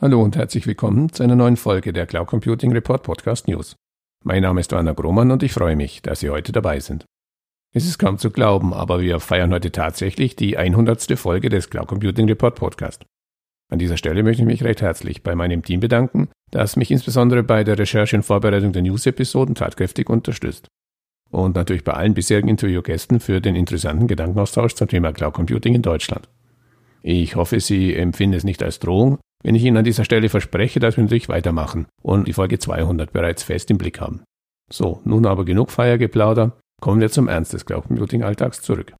Hallo und herzlich willkommen zu einer neuen Folge der Cloud Computing Report Podcast News. Mein Name ist Werner Grohmann und ich freue mich, dass Sie heute dabei sind. Es ist kaum zu glauben, aber wir feiern heute tatsächlich die 100. Folge des Cloud Computing Report Podcast. An dieser Stelle möchte ich mich recht herzlich bei meinem Team bedanken, das mich insbesondere bei der Recherche und Vorbereitung der News-Episoden tatkräftig unterstützt. Und natürlich bei allen bisherigen Interviewgästen für den interessanten Gedankenaustausch zum Thema Cloud Computing in Deutschland. Ich hoffe, Sie empfinden es nicht als Drohung, wenn ich Ihnen an dieser Stelle verspreche, dass wir natürlich weitermachen und die Folge 200 bereits fest im Blick haben. So, nun aber genug Feiergeplauder, kommen wir zum Ernst des Cloud Computing Alltags zurück.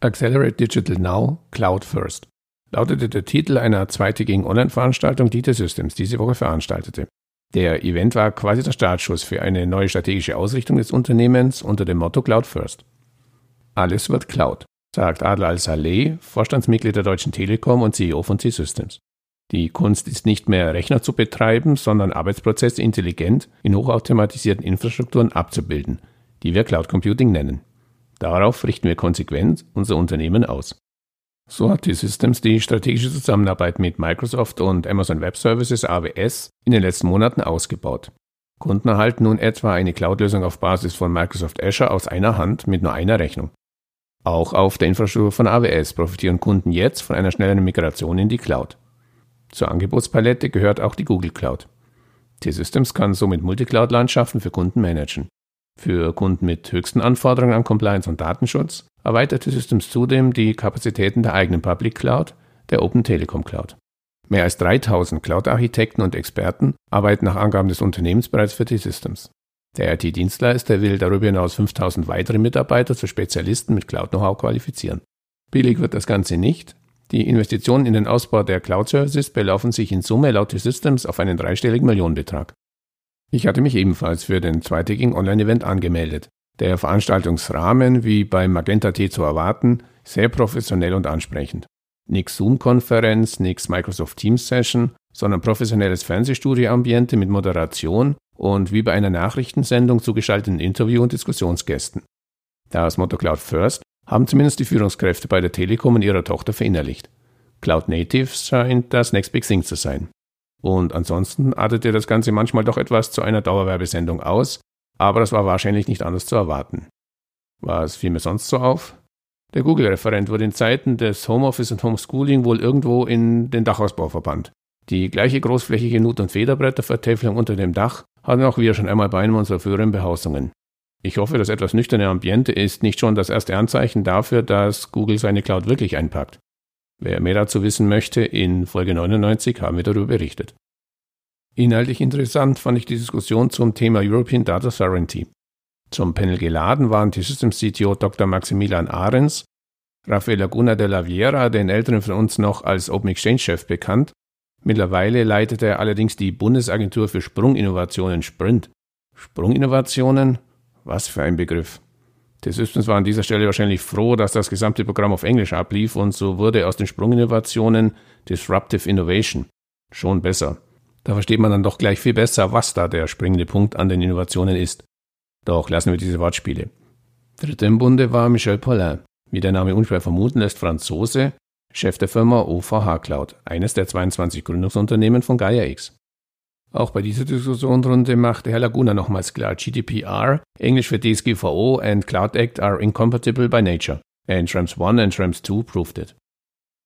Accelerate Digital Now, Cloud First lautete der Titel einer zweitägigen Online-Veranstaltung, die T-Systems diese Woche veranstaltete. Der Event war quasi der Startschuss für eine neue strategische Ausrichtung des Unternehmens unter dem Motto Cloud First. Alles wird Cloud, sagt Adler Al-Saleh, Vorstandsmitglied der Deutschen Telekom und CEO von C-Systems. Die Kunst ist nicht mehr Rechner zu betreiben, sondern Arbeitsprozesse intelligent in hochautomatisierten Infrastrukturen abzubilden, die wir Cloud Computing nennen. Darauf richten wir konsequent unser Unternehmen aus. So hat T-Systems die strategische Zusammenarbeit mit Microsoft und Amazon Web Services AWS in den letzten Monaten ausgebaut. Kunden erhalten nun etwa eine Cloud-Lösung auf Basis von Microsoft Azure aus einer Hand mit nur einer Rechnung. Auch auf der Infrastruktur von AWS profitieren Kunden jetzt von einer schnelleren Migration in die Cloud. Zur Angebotspalette gehört auch die Google Cloud. T-Systems kann somit Multicloud-Landschaften für Kunden managen. Für Kunden mit höchsten Anforderungen an Compliance und Datenschutz erweiterte Systems zudem die Kapazitäten der eigenen Public Cloud, der Open Telekom Cloud. Mehr als 3000 Cloud-Architekten und Experten arbeiten nach Angaben des Unternehmens bereits für T-Systems. Der IT-Dienstleister will darüber hinaus 5000 weitere Mitarbeiter zu Spezialisten mit Cloud-Know-how qualifizieren. Billig wird das Ganze nicht. Die Investitionen in den Ausbau der Cloud-Services belaufen sich in Summe laut T-Systems auf einen dreistelligen Millionenbetrag. Ich hatte mich ebenfalls für den zweitägigen Online-Event angemeldet. Der Veranstaltungsrahmen, wie beim Magenta T zu erwarten, sehr professionell und ansprechend. Nix Zoom-Konferenz, nix Microsoft Teams Session, sondern professionelles Fernsehstudio-Ambiente mit Moderation und wie bei einer Nachrichtensendung zugeschalteten Interview- und Diskussionsgästen. Das Motto Cloud First haben zumindest die Führungskräfte bei der Telekom und ihrer Tochter verinnerlicht. Cloud Natives scheint das Next Big Thing zu sein. Und ansonsten artete das Ganze manchmal doch etwas zu einer Dauerwerbesendung aus, aber das war wahrscheinlich nicht anders zu erwarten. Was fiel mir sonst so auf? Der Google-Referent wurde in Zeiten des Homeoffice und Homeschooling wohl irgendwo in den Dachausbau verbannt. Die gleiche großflächige Nut- und Federbrettervertäfelung unter dem Dach hatten auch wir schon einmal bei einem unserer früheren Behausungen. Ich hoffe, das etwas nüchterne Ambiente ist nicht schon das erste Anzeichen dafür, dass Google seine Cloud wirklich einpackt. Wer mehr dazu wissen möchte, in Folge 99 haben wir darüber berichtet. Inhaltlich interessant fand ich die Diskussion zum Thema European Data Sovereignty. Zum Panel geladen waren die Systems CTO Dr. Maximilian Ahrens, Rafael Laguna de la Viera, den Älteren von uns noch als Open Exchange Chef bekannt. Mittlerweile leitet er allerdings die Bundesagentur für Sprunginnovationen Sprint. Sprunginnovationen? Was für ein Begriff. Die Systems war an dieser Stelle wahrscheinlich froh, dass das gesamte Programm auf Englisch ablief und so wurde aus den Sprunginnovationen Disruptive Innovation. Schon besser. Da versteht man dann doch gleich viel besser, was da der springende Punkt an den Innovationen ist. Doch lassen wir diese Wortspiele. Dritter im Bunde war Michel Paulin. Wie der Name unschwer vermuten lässt, Franzose, Chef der Firma OVH Cloud, eines der 22 Gründungsunternehmen von Gaia X. Auch bei dieser Diskussionsrunde machte Herr Laguna nochmals klar, GDPR, Englisch für DSGVO and Cloud Act are incompatible by nature. And Schrems 1 and Schrems 2 proved it.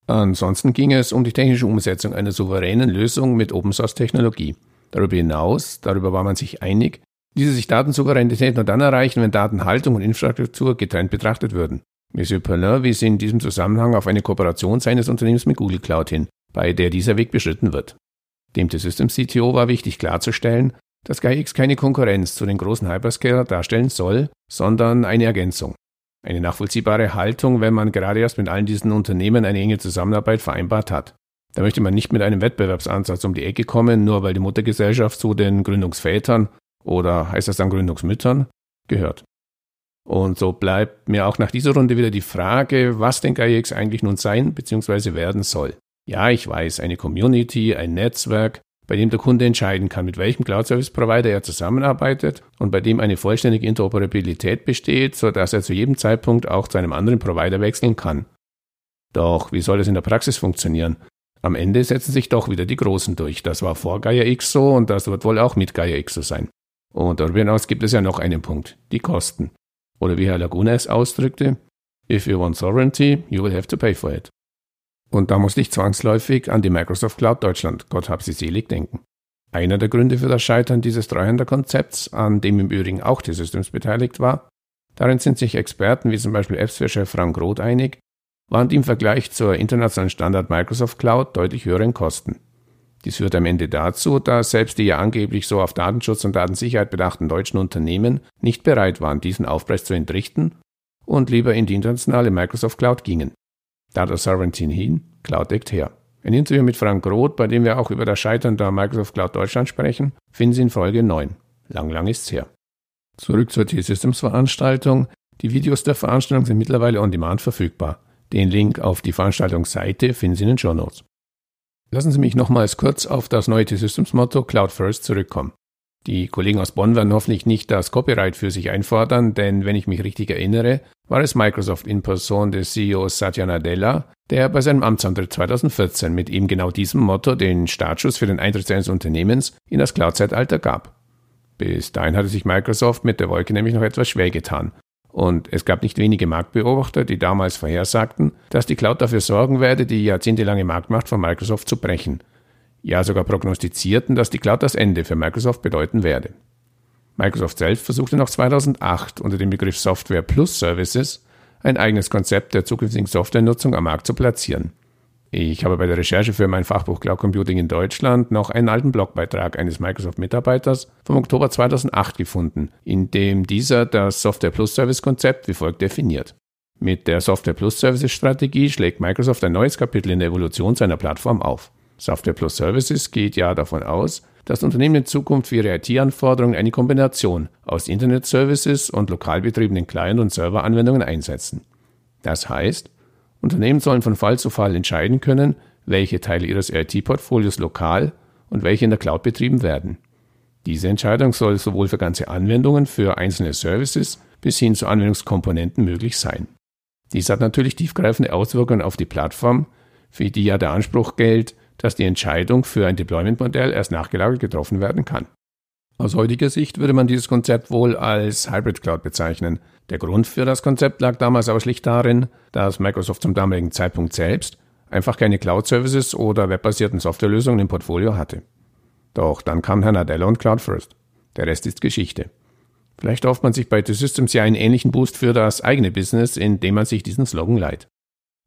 Ansonsten ging es um die technische Umsetzung einer souveränen Lösung mit Open Source Technologie. Darüber hinaus, darüber war man sich einig, diese sich Datensouveränität nur dann erreichen, wenn Datenhaltung und Infrastruktur getrennt betrachtet würden. Monsieur Perlin wies in diesem Zusammenhang auf eine Kooperation seines Unternehmens mit Google Cloud hin, bei der dieser Weg beschritten wird. Dem T-Systems CTO war wichtig klarzustellen, dass GaiaX keine Konkurrenz zu den großen Hyperscaler darstellen soll, sondern eine Ergänzung. Eine nachvollziehbare Haltung, wenn man gerade erst mit allen diesen Unternehmen eine enge Zusammenarbeit vereinbart hat. Da möchte man nicht mit einem Wettbewerbsansatz um die Ecke kommen, nur weil die Muttergesellschaft zu den Gründungsvätern oder heißt das dann Gründungsmüttern gehört. Und so bleibt mir auch nach dieser Runde wieder die Frage, was denn GaiaX eigentlich nun sein bzw. werden soll. Ja, ich weiß, eine Community, ein Netzwerk, bei dem der Kunde entscheiden kann, mit welchem Cloud-Service-Provider er zusammenarbeitet und bei dem eine vollständige Interoperabilität besteht, sodass er zu jedem Zeitpunkt auch zu einem anderen Provider wechseln kann. Doch wie soll das in der Praxis funktionieren? Am Ende setzen sich doch wieder die Großen durch. Das war vor Gaia X so und das wird wohl auch mit Gaia X so sein. Und darüber hinaus gibt es ja noch einen Punkt, die Kosten. Oder wie Herr Laguna es ausdrückte, If you want sovereignty, you will have to pay for it. Und da musste ich zwangsläufig an die Microsoft Cloud Deutschland, Gott hab sie selig, denken. Einer der Gründe für das Scheitern dieses Treuhänderkonzepts, an dem im Übrigen auch die Systems beteiligt war, darin sind sich Experten wie zum Beispiel AppSphere-Chef Frank Roth einig, waren die im Vergleich zur internationalen Standard Microsoft Cloud deutlich höheren Kosten. Dies führt am Ende dazu, dass selbst die ja angeblich so auf Datenschutz und Datensicherheit bedachten deutschen Unternehmen nicht bereit waren, diesen Aufpreis zu entrichten und lieber in die internationale Microsoft Cloud gingen. Data Sovereignty hin, Cloud deckt her. Ein Interview mit Frank Roth, bei dem wir auch über das Scheitern der Microsoft Cloud Deutschland sprechen, finden Sie in Folge 9. Lang, lang ist's her. Zurück zur T-Systems Veranstaltung. Die Videos der Veranstaltung sind mittlerweile on demand verfügbar. Den Link auf die Veranstaltungsseite finden Sie in den Show Notes. Lassen Sie mich nochmals kurz auf das neue T-Systems-Motto Cloud First zurückkommen. Die Kollegen aus Bonn werden hoffentlich nicht das Copyright für sich einfordern, denn wenn ich mich richtig erinnere, war es Microsoft in Person des CEOs Satya Nadella, der bei seinem Amtsantritt 2014 mit ihm genau diesem Motto den Startschuss für den Eintritt seines Unternehmens in das Cloud-Zeitalter gab. Bis dahin hatte sich Microsoft mit der Wolke nämlich noch etwas schwer getan und es gab nicht wenige Marktbeobachter, die damals vorhersagten, dass die Cloud dafür sorgen werde, die jahrzehntelange Marktmacht von Microsoft zu brechen. Ja, sogar prognostizierten, dass die Cloud das Ende für Microsoft bedeuten werde. Microsoft selbst versuchte noch 2008 unter dem Begriff Software Plus Services ein eigenes Konzept der zukünftigen Softwarenutzung am Markt zu platzieren. Ich habe bei der Recherche für mein Fachbuch Cloud Computing in Deutschland noch einen alten Blogbeitrag eines Microsoft-Mitarbeiters vom Oktober 2008 gefunden, in dem dieser das Software Plus Service Konzept wie folgt definiert. Mit der Software Plus Services Strategie schlägt Microsoft ein neues Kapitel in der Evolution seiner Plattform auf. Software Plus Services geht ja davon aus, dass Unternehmen in Zukunft für ihre IT-Anforderungen eine Kombination aus Internet-Services und lokal betriebenen Client- und Serveranwendungen einsetzen. Das heißt, Unternehmen sollen von Fall zu Fall entscheiden können, welche Teile ihres IT-Portfolios lokal und welche in der Cloud betrieben werden. Diese Entscheidung soll sowohl für ganze Anwendungen, für einzelne Services bis hin zu Anwendungskomponenten möglich sein. Dies hat natürlich tiefgreifende Auswirkungen auf die Plattform, für die ja der Anspruch gilt, dass die Entscheidung für ein Deployment-Modell erst nachgelagert getroffen werden kann. Aus heutiger Sicht würde man dieses Konzept wohl als Hybrid Cloud bezeichnen. Der Grund für das Konzept lag damals aber schlicht darin, dass Microsoft zum damaligen Zeitpunkt selbst einfach keine Cloud-Services oder webbasierten Softwarelösungen im Portfolio hatte. Doch dann kam Herr Nadella und Cloud First. Der Rest ist Geschichte. Vielleicht hofft man sich bei T-Systems ja einen ähnlichen Boost für das eigene Business, indem man sich diesen Slogan leiht.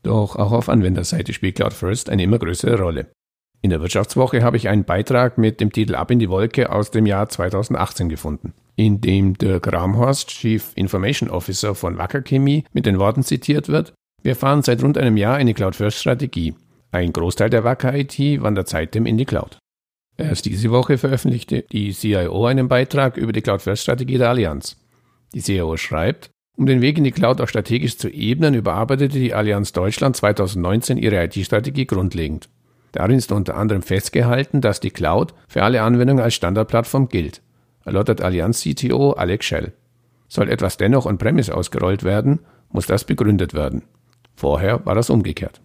Doch auch auf Anwenderseite spielt Cloud First eine immer größere Rolle. In der Wirtschaftswoche habe ich einen Beitrag mit dem Titel Ab in die Wolke aus dem Jahr 2018 gefunden, in dem Dirk Ramhorst, Chief Information Officer von Wacker Chemie, mit den Worten zitiert wird, wir fahren seit rund einem Jahr eine Cloud-First-Strategie. Ein Großteil der Wacker IT wandert seitdem in die Cloud. Erst diese Woche veröffentlichte die CIO einen Beitrag über die Cloud-First-Strategie der Allianz. Die CIO schreibt, um den Weg in die Cloud auch strategisch zu ebnen, überarbeitete die Allianz Deutschland 2019 ihre IT-Strategie grundlegend. Darin ist unter anderem festgehalten, dass die Cloud für alle Anwendungen als Standardplattform gilt, erläutert Allianz CTO Alex Shell. Soll etwas dennoch on-premise ausgerollt werden, muss das begründet werden. Vorher war das umgekehrt.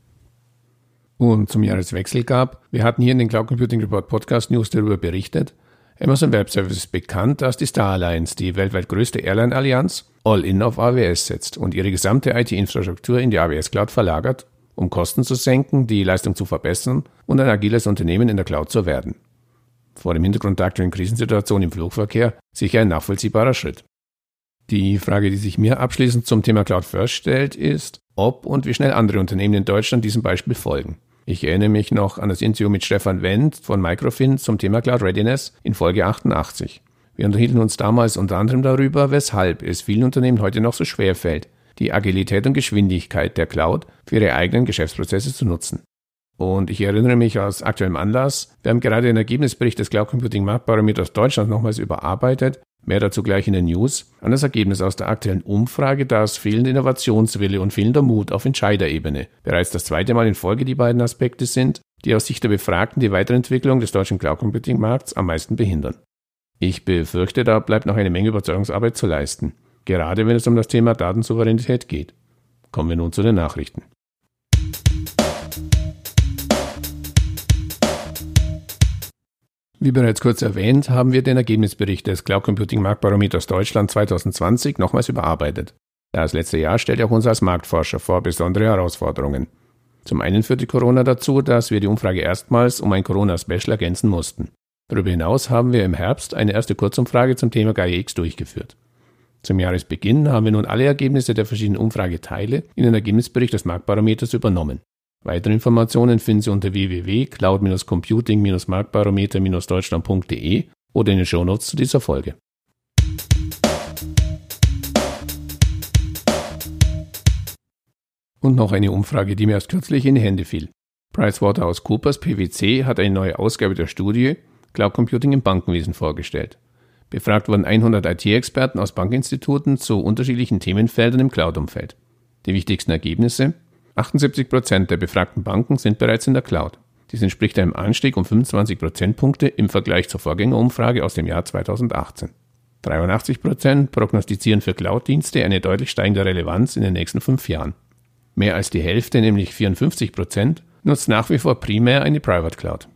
Und zum Jahreswechsel gab, wir hatten hier in den Cloud Computing Report Podcast News darüber berichtet, Amazon Web Services bekannt, dass die Star Alliance, die weltweit größte Airline-Allianz, all-in auf AWS setzt und ihre gesamte IT-Infrastruktur in die AWS Cloud verlagert um Kosten zu senken, die Leistung zu verbessern und ein agiles Unternehmen in der Cloud zu werden. Vor dem Hintergrund der aktuellen Krisensituation im Flugverkehr sicher ein nachvollziehbarer Schritt. Die Frage, die sich mir abschließend zum Thema Cloud First stellt, ist, ob und wie schnell andere Unternehmen in Deutschland diesem Beispiel folgen. Ich erinnere mich noch an das Interview mit Stefan Wendt von Microfin zum Thema Cloud Readiness in Folge 88. Wir unterhielten uns damals unter anderem darüber, weshalb es vielen Unternehmen heute noch so schwer fällt, die Agilität und Geschwindigkeit der Cloud für ihre eigenen Geschäftsprozesse zu nutzen. Und ich erinnere mich aus aktuellem Anlass, wir haben gerade den Ergebnisbericht des Cloud Computing Marktbarometers Deutschland nochmals überarbeitet, mehr dazu gleich in den News, an das Ergebnis aus der aktuellen Umfrage, dass fehlende Innovationswille und fehlender Mut auf Entscheiderebene bereits das zweite Mal in Folge die beiden Aspekte sind, die aus Sicht der Befragten die Weiterentwicklung des deutschen Cloud Computing Markts am meisten behindern. Ich befürchte, da bleibt noch eine Menge Überzeugungsarbeit zu leisten, gerade wenn es um das Thema Datensouveränität geht. Kommen wir nun zu den Nachrichten. Wie bereits kurz erwähnt, haben wir den Ergebnisbericht des Cloud Computing Marktbarometers Deutschland 2020 nochmals überarbeitet. Das letzte Jahr stellt auch uns als Marktforscher vor besondere Herausforderungen. Zum einen führte Corona dazu, dass wir die Umfrage erstmals um ein Corona-Special ergänzen mussten. Darüber hinaus haben wir im Herbst eine erste Kurzumfrage zum Thema GAIA-X durchgeführt. Zum Jahresbeginn haben wir nun alle Ergebnisse der verschiedenen Umfrageteile in den Ergebnisbericht des Marktbarometers übernommen. Weitere Informationen finden Sie unter www.cloud-computing-marktbarometer-deutschland.de oder in den Shownotes zu dieser Folge. Und noch eine Umfrage, die mir erst kürzlich in die Hände fiel. PricewaterhouseCoopers PwC hat eine neue Ausgabe der Studie Cloud Computing im Bankenwesen vorgestellt. Befragt wurden 100 IT-Experten aus Bankinstituten zu unterschiedlichen Themenfeldern im Cloud-Umfeld. Die wichtigsten Ergebnisse 78 Prozent der befragten Banken sind bereits in der Cloud. Dies entspricht einem Anstieg um 25 Prozentpunkte im Vergleich zur Vorgängerumfrage aus dem Jahr 2018. 83 Prozent prognostizieren für Cloud-Dienste eine deutlich steigende Relevanz in den nächsten fünf Jahren. Mehr als die Hälfte, nämlich 54 Prozent, nutzt nach wie vor primär eine Private Cloud.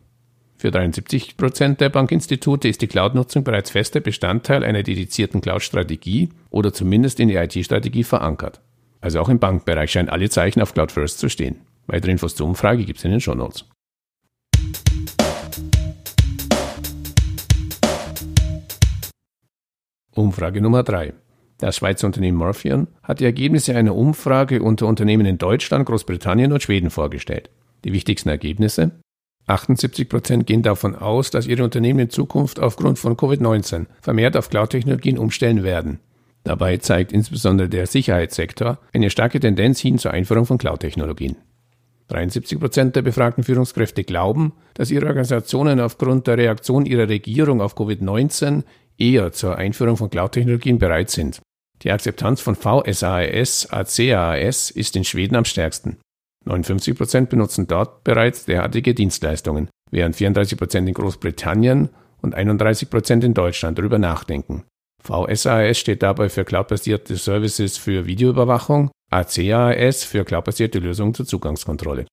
Für 73 Prozent der Bankinstitute ist die Cloud-Nutzung bereits fester Bestandteil einer dedizierten Cloud-Strategie oder zumindest in die IT-Strategie verankert. Also auch im Bankbereich scheinen alle Zeichen auf Cloud First zu stehen. Weitere Infos zur Umfrage gibt es in den Show Notes. Umfrage Nummer 3. Das Schweizer Unternehmen Morphion hat die Ergebnisse einer Umfrage unter Unternehmen in Deutschland, Großbritannien und Schweden vorgestellt. Die wichtigsten Ergebnisse? 78 Prozent gehen davon aus, dass ihre Unternehmen in Zukunft aufgrund von Covid-19 vermehrt auf Cloud-Technologien umstellen werden. Dabei zeigt insbesondere der Sicherheitssektor eine starke Tendenz hin zur Einführung von Cloud-Technologien. 73 Prozent der befragten Führungskräfte glauben, dass ihre Organisationen aufgrund der Reaktion ihrer Regierung auf Covid-19 eher zur Einführung von Cloud-Technologien bereit sind. Die Akzeptanz von VSAAS, ACAAS ist in Schweden am stärksten. 59 Prozent benutzen dort bereits derartige Dienstleistungen, während 34 Prozent in Großbritannien und 31 Prozent in Deutschland darüber nachdenken. VSAS steht dabei für Cloud-basierte Services für Videoüberwachung, ACAS für cloud-basierte Lösungen zur Zugangskontrolle.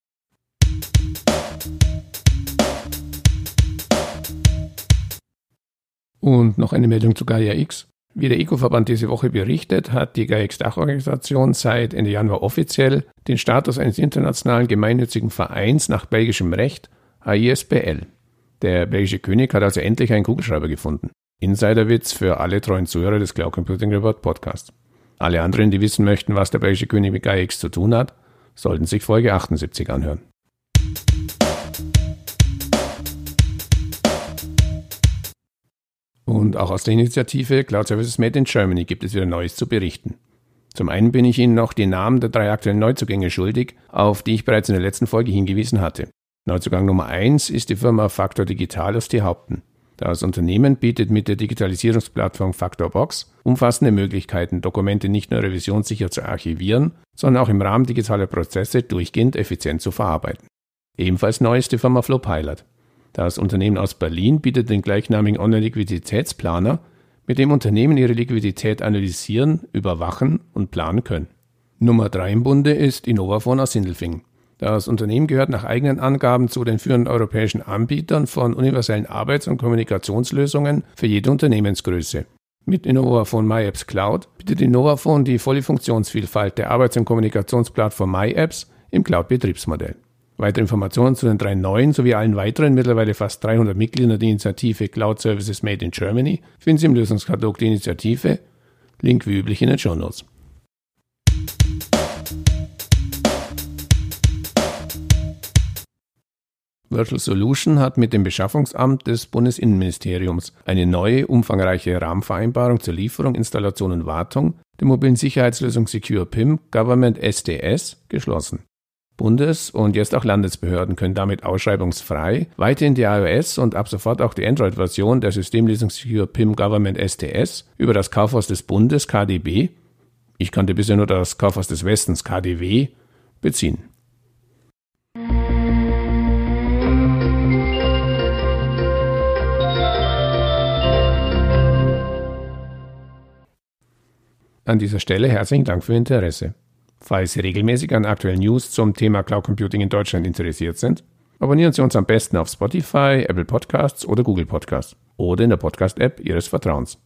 Und noch eine Meldung zu Gaia X. Wie der ECO-Verband diese Woche berichtet, hat die Gaia X-Dachorganisation seit Ende Januar offiziell den Status eines internationalen gemeinnützigen Vereins nach belgischem Recht, AISBL. Der belgische König hat also endlich einen Kugelschreiber gefunden. Insiderwitz für alle treuen Zuhörer des Cloud Computing Report Podcasts. Alle anderen, die wissen möchten, was der belgische König mit GAIX zu tun hat, sollten sich Folge 78 anhören. Und auch aus der Initiative Cloud Services Made in Germany gibt es wieder Neues zu berichten. Zum einen bin ich Ihnen noch die Namen der drei aktuellen Neuzugänge schuldig, auf die ich bereits in der letzten Folge hingewiesen hatte. Neuzugang Nummer 1 ist die Firma Factor Digital aus Haupten. Das Unternehmen bietet mit der Digitalisierungsplattform Factorbox umfassende Möglichkeiten, Dokumente nicht nur revisionssicher zu archivieren, sondern auch im Rahmen digitaler Prozesse durchgehend effizient zu verarbeiten. Ebenfalls neu ist die Firma Flowpilot. Das Unternehmen aus Berlin bietet den gleichnamigen Online-Liquiditätsplaner, mit dem Unternehmen ihre Liquidität analysieren, überwachen und planen können. Nummer 3 im Bunde ist Innovaphone aus Sindelfingen. Das Unternehmen gehört nach eigenen Angaben zu den führenden europäischen Anbietern von universellen Arbeits- und Kommunikationslösungen für jede Unternehmensgröße. Mit Innovaphone MyApps Cloud bietet Innovaphone die volle Funktionsvielfalt der Arbeits- und Kommunikationsplattform MyApps im Cloud-Betriebsmodell. Weitere Informationen zu den drei neuen sowie allen weiteren mittlerweile fast 300 Mitgliedern der Initiative Cloud Services Made in Germany finden Sie im Lösungskatalog der Initiative. Link wie üblich in den Show Notes. Virtual Solution hat mit dem Beschaffungsamt des Bundesinnenministeriums eine neue, umfangreiche Rahmenvereinbarung zur Lieferung, Installation und Wartung der mobilen Sicherheitslösung Secure PIM Government SDS geschlossen. Bundes- und jetzt auch Landesbehörden können damit ausschreibungsfrei weiterhin die iOS und ab sofort auch die Android-Version der Systemlesung für PIM Government STS über das Kaufhaus des Bundes KDB, ich kannte bisher nur das Kaufhaus des Westens KDW, beziehen. An dieser Stelle herzlichen Dank für Ihr Interesse. Falls Sie regelmäßig an aktuellen News zum Thema Cloud Computing in Deutschland interessiert sind, abonnieren Sie uns am besten auf Spotify, Apple Podcasts oder Google Podcasts oder in der Podcast-App Ihres Vertrauens.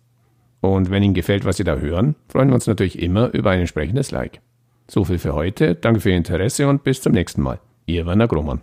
Und wenn Ihnen gefällt, was Sie da hören, freuen wir uns natürlich immer über ein entsprechendes Like. So viel für heute, danke für Ihr Interesse und bis zum nächsten Mal. Ihr Werner Grohmann.